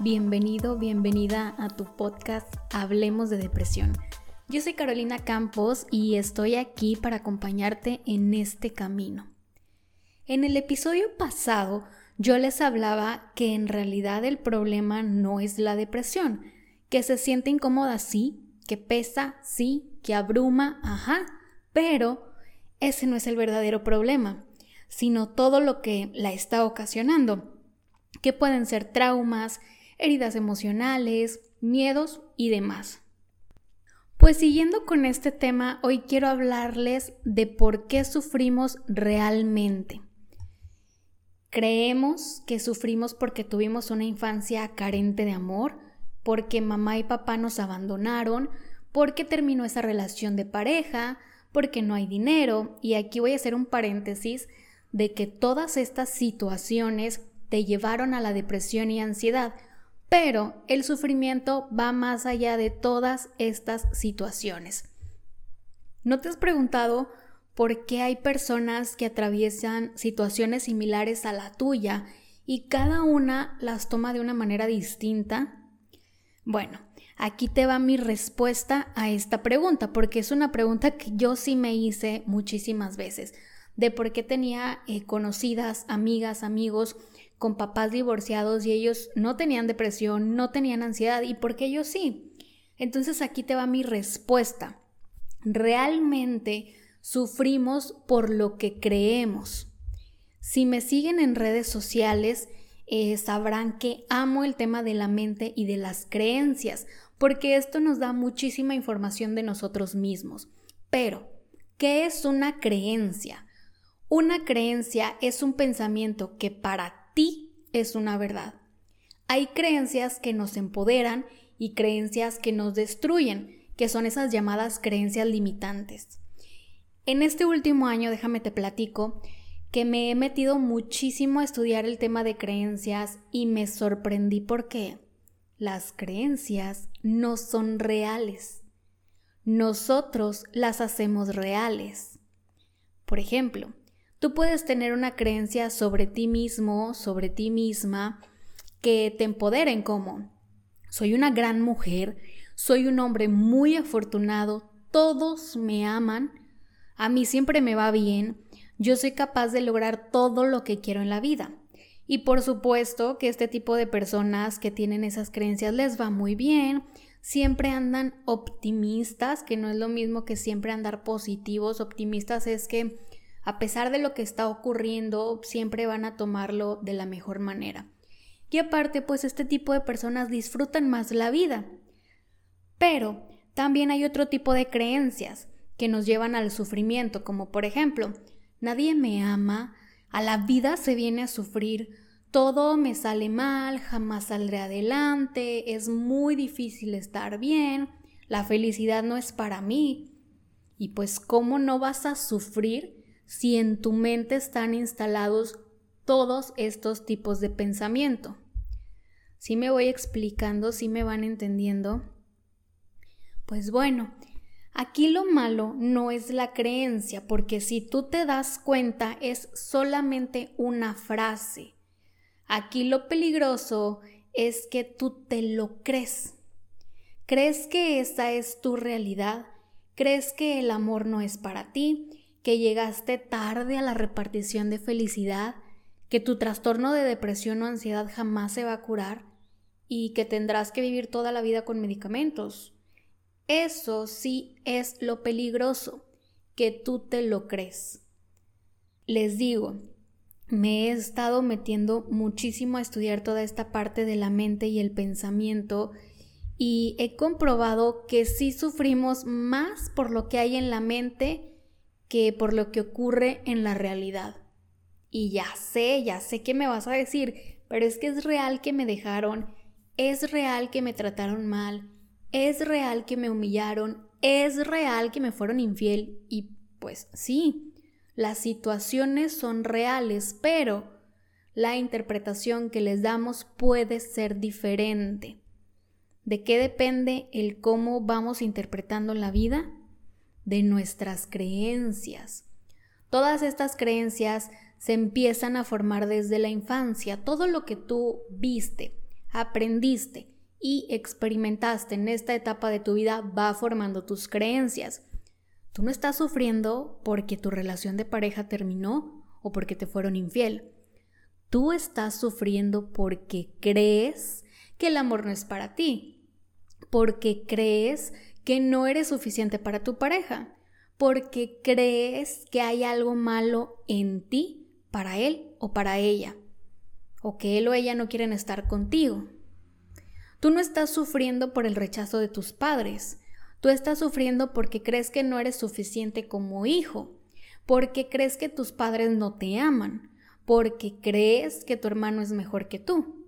Bienvenido, bienvenida a tu podcast Hablemos de Depresión. Yo soy Carolina Campos y estoy aquí para acompañarte en este camino. En el episodio pasado yo les hablaba que en realidad el problema no es la depresión, que se siente incómoda sí, que pesa sí, que abruma, ajá, pero ese no es el verdadero problema, sino todo lo que la está ocasionando que pueden ser traumas, heridas emocionales, miedos y demás. Pues siguiendo con este tema, hoy quiero hablarles de por qué sufrimos realmente. Creemos que sufrimos porque tuvimos una infancia carente de amor, porque mamá y papá nos abandonaron, porque terminó esa relación de pareja, porque no hay dinero, y aquí voy a hacer un paréntesis de que todas estas situaciones te llevaron a la depresión y ansiedad, pero el sufrimiento va más allá de todas estas situaciones. ¿No te has preguntado por qué hay personas que atraviesan situaciones similares a la tuya y cada una las toma de una manera distinta? Bueno, aquí te va mi respuesta a esta pregunta, porque es una pregunta que yo sí me hice muchísimas veces, de por qué tenía eh, conocidas, amigas, amigos con papás divorciados y ellos no tenían depresión, no tenían ansiedad y por qué ellos sí. Entonces aquí te va mi respuesta. Realmente sufrimos por lo que creemos. Si me siguen en redes sociales, eh, sabrán que amo el tema de la mente y de las creencias, porque esto nos da muchísima información de nosotros mismos. Pero, ¿qué es una creencia? Una creencia es un pensamiento que para es una verdad. Hay creencias que nos empoderan y creencias que nos destruyen, que son esas llamadas creencias limitantes. En este último año, déjame te platico, que me he metido muchísimo a estudiar el tema de creencias y me sorprendí porque las creencias no son reales. Nosotros las hacemos reales. Por ejemplo, Tú puedes tener una creencia sobre ti mismo, sobre ti misma, que te empoderen como, soy una gran mujer, soy un hombre muy afortunado, todos me aman, a mí siempre me va bien, yo soy capaz de lograr todo lo que quiero en la vida. Y por supuesto que este tipo de personas que tienen esas creencias les va muy bien, siempre andan optimistas, que no es lo mismo que siempre andar positivos, optimistas es que a pesar de lo que está ocurriendo, siempre van a tomarlo de la mejor manera. Y aparte, pues este tipo de personas disfrutan más la vida. Pero también hay otro tipo de creencias que nos llevan al sufrimiento, como por ejemplo, nadie me ama, a la vida se viene a sufrir, todo me sale mal, jamás saldré adelante, es muy difícil estar bien, la felicidad no es para mí. Y pues, ¿cómo no vas a sufrir si en tu mente están instalados todos estos tipos de pensamiento. Si me voy explicando, si me van entendiendo. Pues bueno, aquí lo malo no es la creencia, porque si tú te das cuenta es solamente una frase. Aquí lo peligroso es que tú te lo crees. ¿Crees que esa es tu realidad? ¿Crees que el amor no es para ti? Que llegaste tarde a la repartición de felicidad, que tu trastorno de depresión o ansiedad jamás se va a curar y que tendrás que vivir toda la vida con medicamentos. Eso sí es lo peligroso, que tú te lo crees. Les digo, me he estado metiendo muchísimo a estudiar toda esta parte de la mente y el pensamiento y he comprobado que sí sufrimos más por lo que hay en la mente que por lo que ocurre en la realidad. Y ya sé, ya sé que me vas a decir, pero es que es real que me dejaron, es real que me trataron mal, es real que me humillaron, es real que me fueron infiel y pues sí, las situaciones son reales, pero la interpretación que les damos puede ser diferente. ¿De qué depende el cómo vamos interpretando la vida? De nuestras creencias. Todas estas creencias se empiezan a formar desde la infancia. Todo lo que tú viste aprendiste y experimentaste en esta etapa de tu vida va formando tus creencias. Tú no estás sufriendo porque tu relación de pareja terminó o porque te fueron infiel. Tú estás sufriendo porque crees que el amor no es para ti, porque crees que no eres suficiente para tu pareja, porque crees que hay algo malo en ti para él o para ella, o que él o ella no quieren estar contigo. Tú no estás sufriendo por el rechazo de tus padres, tú estás sufriendo porque crees que no eres suficiente como hijo, porque crees que tus padres no te aman, porque crees que tu hermano es mejor que tú.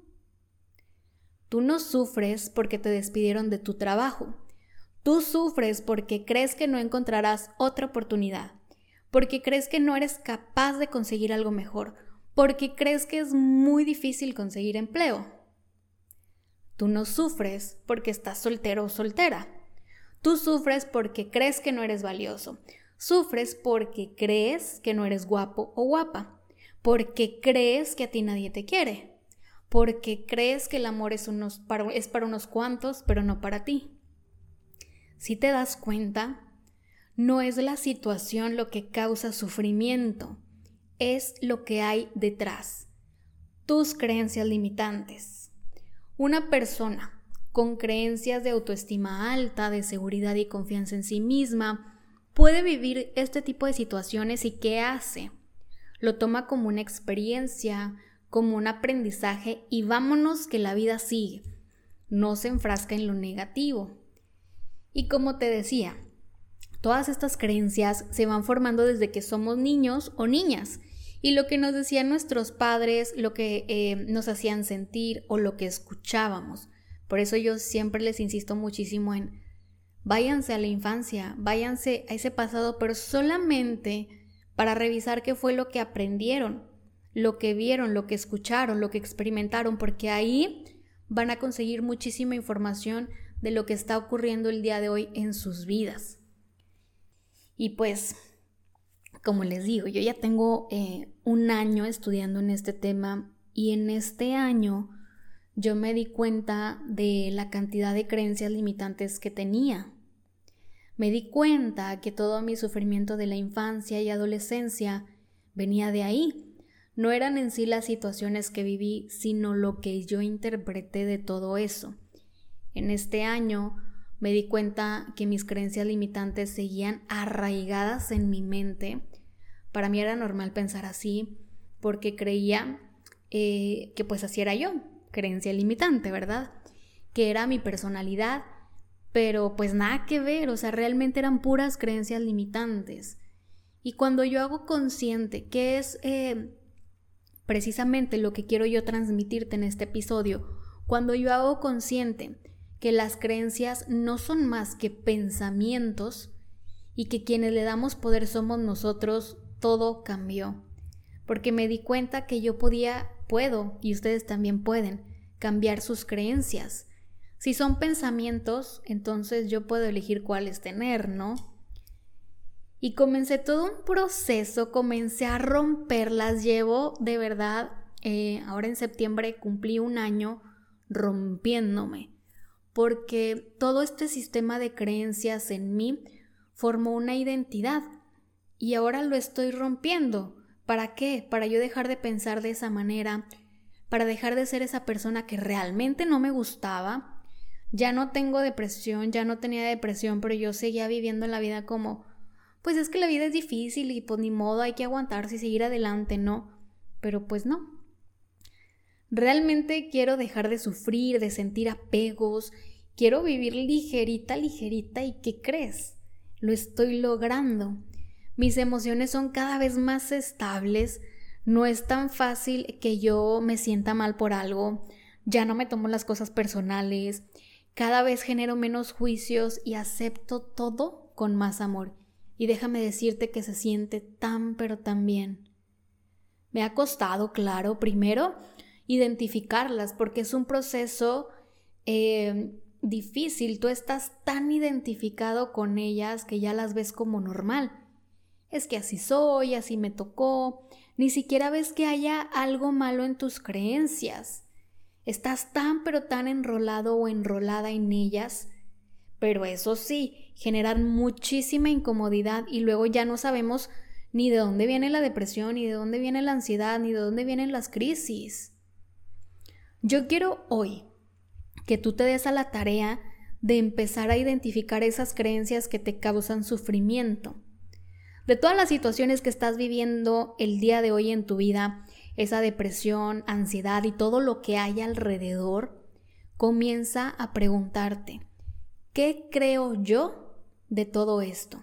Tú no sufres porque te despidieron de tu trabajo. Tú sufres porque crees que no encontrarás otra oportunidad, porque crees que no eres capaz de conseguir algo mejor, porque crees que es muy difícil conseguir empleo. Tú no sufres porque estás soltero o soltera. Tú sufres porque crees que no eres valioso. Sufres porque crees que no eres guapo o guapa. Porque crees que a ti nadie te quiere. Porque crees que el amor es, para, es para unos cuantos, pero no para ti. Si te das cuenta, no es la situación lo que causa sufrimiento, es lo que hay detrás, tus creencias limitantes. Una persona con creencias de autoestima alta, de seguridad y confianza en sí misma, puede vivir este tipo de situaciones y ¿qué hace? Lo toma como una experiencia, como un aprendizaje y vámonos que la vida sigue. No se enfrasca en lo negativo. Y como te decía, todas estas creencias se van formando desde que somos niños o niñas. Y lo que nos decían nuestros padres, lo que eh, nos hacían sentir o lo que escuchábamos. Por eso yo siempre les insisto muchísimo en váyanse a la infancia, váyanse a ese pasado, pero solamente para revisar qué fue lo que aprendieron, lo que vieron, lo que escucharon, lo que experimentaron, porque ahí van a conseguir muchísima información de lo que está ocurriendo el día de hoy en sus vidas. Y pues, como les digo, yo ya tengo eh, un año estudiando en este tema y en este año yo me di cuenta de la cantidad de creencias limitantes que tenía. Me di cuenta que todo mi sufrimiento de la infancia y adolescencia venía de ahí. No eran en sí las situaciones que viví, sino lo que yo interpreté de todo eso. En este año me di cuenta que mis creencias limitantes seguían arraigadas en mi mente. Para mí era normal pensar así porque creía eh, que pues así era yo, creencia limitante, ¿verdad? Que era mi personalidad, pero pues nada que ver, o sea, realmente eran puras creencias limitantes. Y cuando yo hago consciente que es eh, precisamente lo que quiero yo transmitirte en este episodio, cuando yo hago consciente que las creencias no son más que pensamientos y que quienes le damos poder somos nosotros, todo cambió. Porque me di cuenta que yo podía, puedo, y ustedes también pueden, cambiar sus creencias. Si son pensamientos, entonces yo puedo elegir cuáles tener, ¿no? Y comencé todo un proceso, comencé a romperlas, llevo de verdad, eh, ahora en septiembre cumplí un año rompiéndome porque todo este sistema de creencias en mí formó una identidad y ahora lo estoy rompiendo. ¿Para qué? Para yo dejar de pensar de esa manera, para dejar de ser esa persona que realmente no me gustaba. Ya no tengo depresión, ya no tenía depresión, pero yo seguía viviendo la vida como, pues es que la vida es difícil y pues ni modo, hay que aguantarse y seguir adelante, ¿no? Pero pues no, Realmente quiero dejar de sufrir, de sentir apegos, quiero vivir ligerita, ligerita y ¿qué crees? Lo estoy logrando. Mis emociones son cada vez más estables, no es tan fácil que yo me sienta mal por algo, ya no me tomo las cosas personales, cada vez genero menos juicios y acepto todo con más amor. Y déjame decirte que se siente tan pero tan bien. Me ha costado, claro, primero identificarlas, porque es un proceso eh, difícil. Tú estás tan identificado con ellas que ya las ves como normal. Es que así soy, así me tocó. Ni siquiera ves que haya algo malo en tus creencias. Estás tan pero tan enrolado o enrolada en ellas, pero eso sí, generan muchísima incomodidad y luego ya no sabemos ni de dónde viene la depresión, ni de dónde viene la ansiedad, ni de dónde vienen las crisis. Yo quiero hoy que tú te des a la tarea de empezar a identificar esas creencias que te causan sufrimiento. De todas las situaciones que estás viviendo el día de hoy en tu vida, esa depresión, ansiedad y todo lo que hay alrededor, comienza a preguntarte, ¿qué creo yo de todo esto?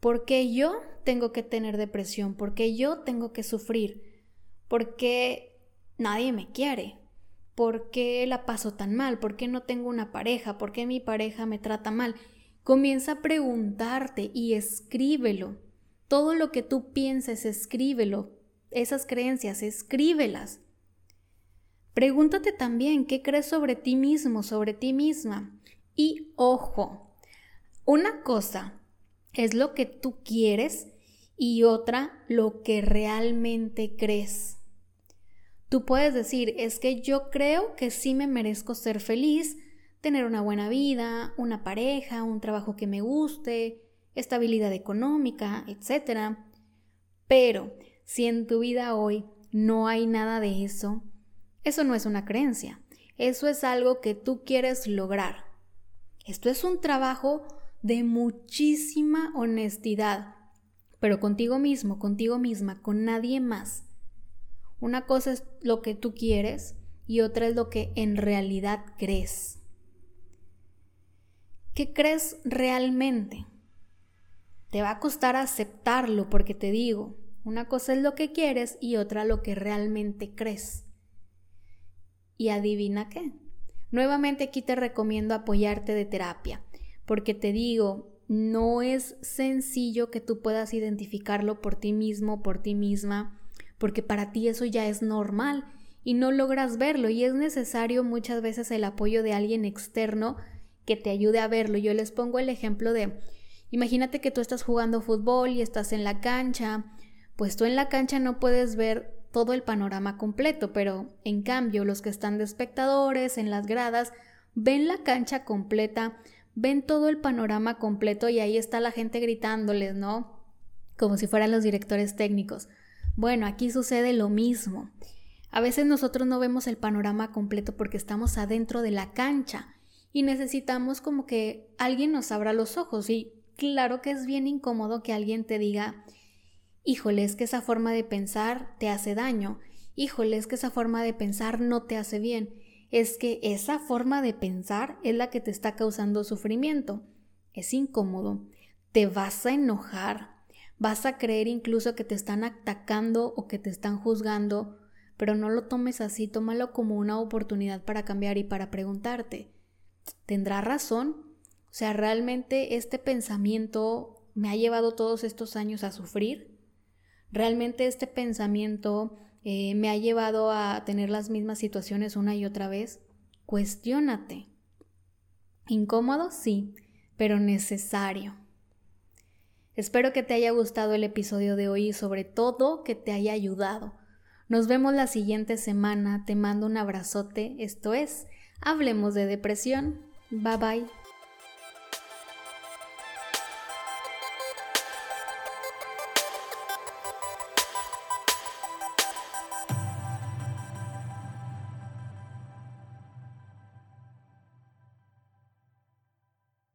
¿Por qué yo tengo que tener depresión? ¿Por qué yo tengo que sufrir? ¿Por qué nadie me quiere? ¿Por qué la paso tan mal? ¿Por qué no tengo una pareja? ¿Por qué mi pareja me trata mal? Comienza a preguntarte y escríbelo. Todo lo que tú pienses, escríbelo. Esas creencias, escríbelas. Pregúntate también qué crees sobre ti mismo, sobre ti misma. Y ojo, una cosa es lo que tú quieres y otra lo que realmente crees. Tú puedes decir, es que yo creo que sí me merezco ser feliz, tener una buena vida, una pareja, un trabajo que me guste, estabilidad económica, etc. Pero si en tu vida hoy no hay nada de eso, eso no es una creencia, eso es algo que tú quieres lograr. Esto es un trabajo de muchísima honestidad, pero contigo mismo, contigo misma, con nadie más. Una cosa es lo que tú quieres y otra es lo que en realidad crees. ¿Qué crees realmente? Te va a costar aceptarlo porque te digo, una cosa es lo que quieres y otra lo que realmente crees. Y adivina qué. Nuevamente aquí te recomiendo apoyarte de terapia, porque te digo, no es sencillo que tú puedas identificarlo por ti mismo, por ti misma, porque para ti eso ya es normal y no logras verlo y es necesario muchas veces el apoyo de alguien externo que te ayude a verlo. Yo les pongo el ejemplo de, imagínate que tú estás jugando fútbol y estás en la cancha, pues tú en la cancha no puedes ver todo el panorama completo, pero en cambio los que están de espectadores en las gradas ven la cancha completa, ven todo el panorama completo y ahí está la gente gritándoles, ¿no? Como si fueran los directores técnicos. Bueno, aquí sucede lo mismo. A veces nosotros no vemos el panorama completo porque estamos adentro de la cancha y necesitamos como que alguien nos abra los ojos y claro que es bien incómodo que alguien te diga, híjole, es que esa forma de pensar te hace daño, híjole, es que esa forma de pensar no te hace bien, es que esa forma de pensar es la que te está causando sufrimiento. Es incómodo, te vas a enojar, Vas a creer incluso que te están atacando o que te están juzgando, pero no lo tomes así, tómalo como una oportunidad para cambiar y para preguntarte, ¿tendrá razón? O sea, ¿realmente este pensamiento me ha llevado todos estos años a sufrir? ¿Realmente este pensamiento eh, me ha llevado a tener las mismas situaciones una y otra vez? Cuestiónate. Incómodo, sí, pero necesario. Espero que te haya gustado el episodio de hoy y sobre todo que te haya ayudado. Nos vemos la siguiente semana, te mando un abrazote, esto es, hablemos de depresión. Bye bye.